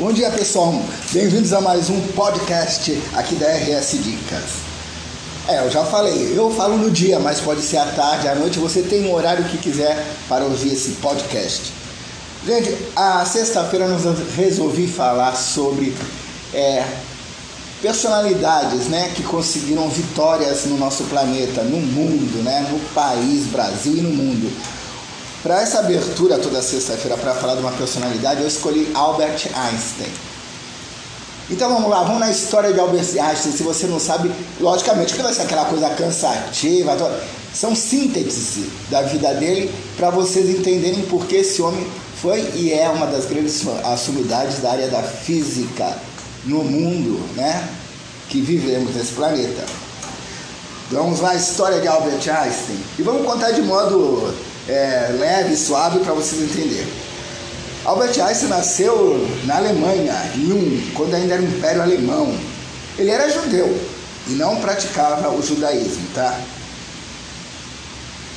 Bom dia pessoal, bem-vindos a mais um podcast aqui da RS Dicas. É, eu já falei, eu falo no dia, mas pode ser à tarde, à noite, você tem o horário que quiser para ouvir esse podcast. Gente, a sexta-feira nós resolvi falar sobre é, personalidades né, que conseguiram vitórias no nosso planeta, no mundo, né, no país, Brasil e no mundo. Para essa abertura toda sexta-feira para falar de uma personalidade, eu escolhi Albert Einstein. Então vamos lá, vamos na história de Albert Einstein. Se você não sabe, logicamente que vai ser aquela coisa cansativa. São sínteses da vida dele para vocês entenderem por que esse homem foi e é uma das grandes sumidades da área da física no mundo, né? Que vivemos nesse planeta. Vamos lá, história de Albert Einstein. E vamos contar de modo é, leve, suave para vocês entenderem. Albert Einstein nasceu na Alemanha, em um, quando ainda era Império Alemão. Ele era judeu e não praticava o judaísmo, tá?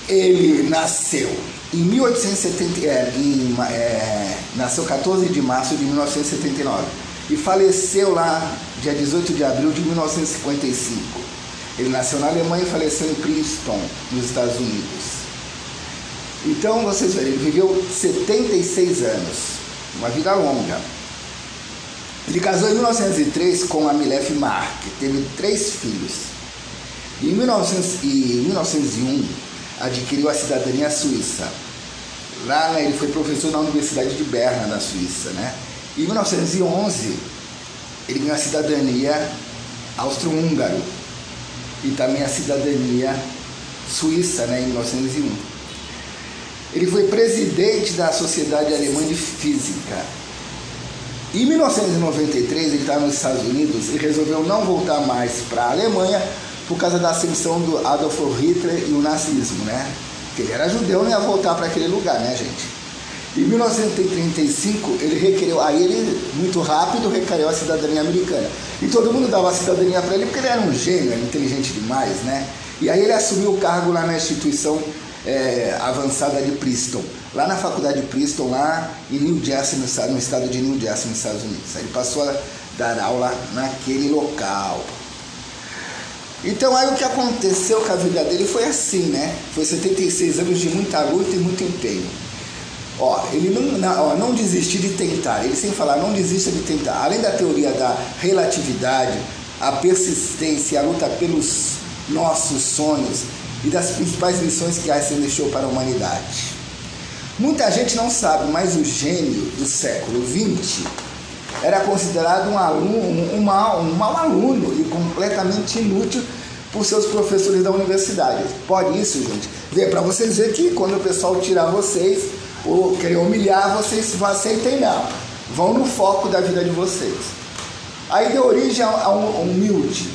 Ele nasceu em 1870, é, em, é, nasceu 14 de março de 1979 e faleceu lá dia 18 de abril de 1955. Ele nasceu na Alemanha e faleceu em Princeton, nos Estados Unidos. Então, vocês verem, ele viveu 76 anos, uma vida longa. Ele casou em 1903 com a Milef Mark, teve três filhos. Em 1901, adquiriu a cidadania suíça. Lá né, ele foi professor na Universidade de Berna, na Suíça. Né? Em 1911, ele ganhou a cidadania austro-húngaro e também a cidadania suíça né, em 1901. Ele foi presidente da Sociedade Alemã de Física. Em 1993, ele estava nos Estados Unidos e resolveu não voltar mais para a Alemanha por causa da ascensão do Adolf Hitler e o nazismo, né? Porque ele era judeu, não ia voltar para aquele lugar, né, gente? Em 1935, ele requereu, aí ele, muito rápido, requereu a cidadania americana. E todo mundo dava a cidadania para ele porque ele era um gênio, era inteligente demais, né? E aí ele assumiu o cargo lá na instituição é, avançada de Princeton, lá na faculdade de Princeton, lá em New Jersey, no, no estado de New Jersey, nos Estados Unidos. Aí ele passou a dar aula naquele local. Então aí o que aconteceu com a vida dele foi assim, né? Foi 76 anos de muita luta e muito empenho. Ó, ele não, não, ó, não desistiu de tentar, ele sem falar, não desista de tentar. Além da teoria da relatividade, a persistência, a luta pelos nossos sonhos, e das principais lições que Einstein deixou para a humanidade. Muita gente não sabe, mas o gênio do século XX era considerado um, aluno, um, mau, um mau aluno e completamente inútil por seus professores da universidade. Pode isso, gente? Para vocês verem que quando o pessoal tirar vocês ou querer humilhar, vocês não aceitem não. Vão no foco da vida de vocês. Aí deu origem a um humilde,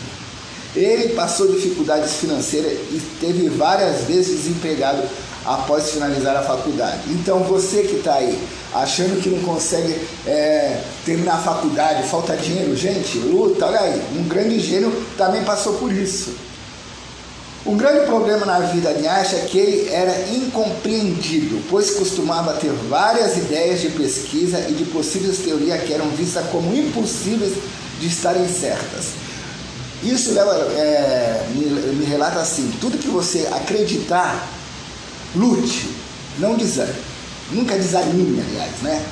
ele passou dificuldades financeiras e teve várias vezes desempregado após finalizar a faculdade. Então você que está aí achando que não consegue é, terminar a faculdade, falta dinheiro, gente, luta, olha aí, um grande gênio também passou por isso. Um grande problema na vida de Einstein é que ele era incompreendido, pois costumava ter várias ideias de pesquisa e de possíveis teorias que eram vistas como impossíveis de estarem certas. Isso leva, é, me, me relata assim: tudo que você acreditar, lute, não desanime. Nunca desanime, aliás, né?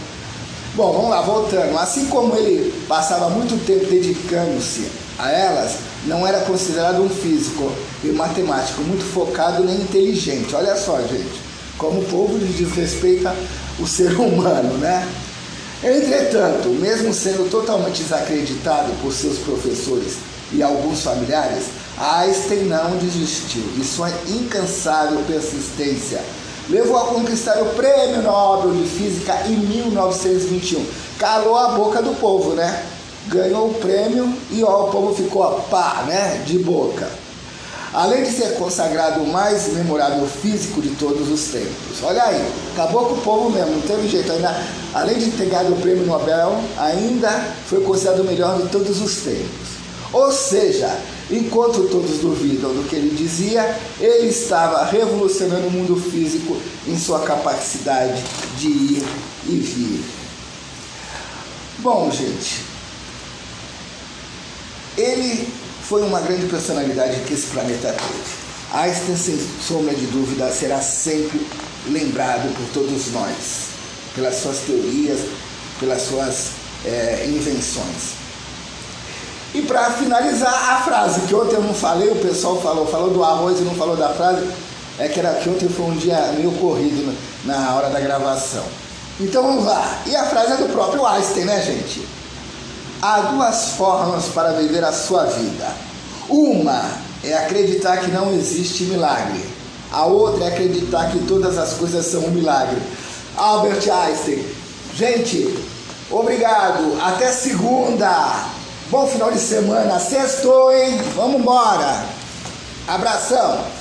Bom, vamos lá, voltando. Assim como ele passava muito tempo dedicando-se a elas, não era considerado um físico e matemático muito focado nem inteligente. Olha só, gente, como o povo desrespeita o ser humano, né? Entretanto, mesmo sendo totalmente desacreditado por seus professores e alguns familiares, Einstein não desistiu e sua incansável persistência levou a conquistar o Prêmio Nobel de Física em 1921. Calou a boca do povo, né? Ganhou o prêmio e ó, o povo ficou a pá, né? De boca. Além de ser consagrado o mais memorável físico de todos os tempos. Olha aí, acabou com o povo mesmo, não teve jeito. Ainda, além de ter ganhado o prêmio Nobel, ainda foi considerado o melhor de todos os tempos. Ou seja, enquanto todos duvidam do que ele dizia, ele estava revolucionando o mundo físico em sua capacidade de ir e vir. Bom, gente, ele foi uma grande personalidade que esse planeta teve. Einstein, sem sombra de dúvida, será sempre lembrado por todos nós, pelas suas teorias, pelas suas é, invenções. E para finalizar, a frase que ontem eu não falei, o pessoal falou, falou do arroz e não falou da frase, é que era que ontem foi um dia meio corrido na hora da gravação. Então vamos lá. E a frase é do próprio Einstein, né, gente? Há duas formas para viver a sua vida. Uma é acreditar que não existe milagre. A outra é acreditar que todas as coisas são um milagre. Albert Einstein. Gente, obrigado. Até segunda. Bom final de semana. Sextou, hein? Vamos embora. Abração.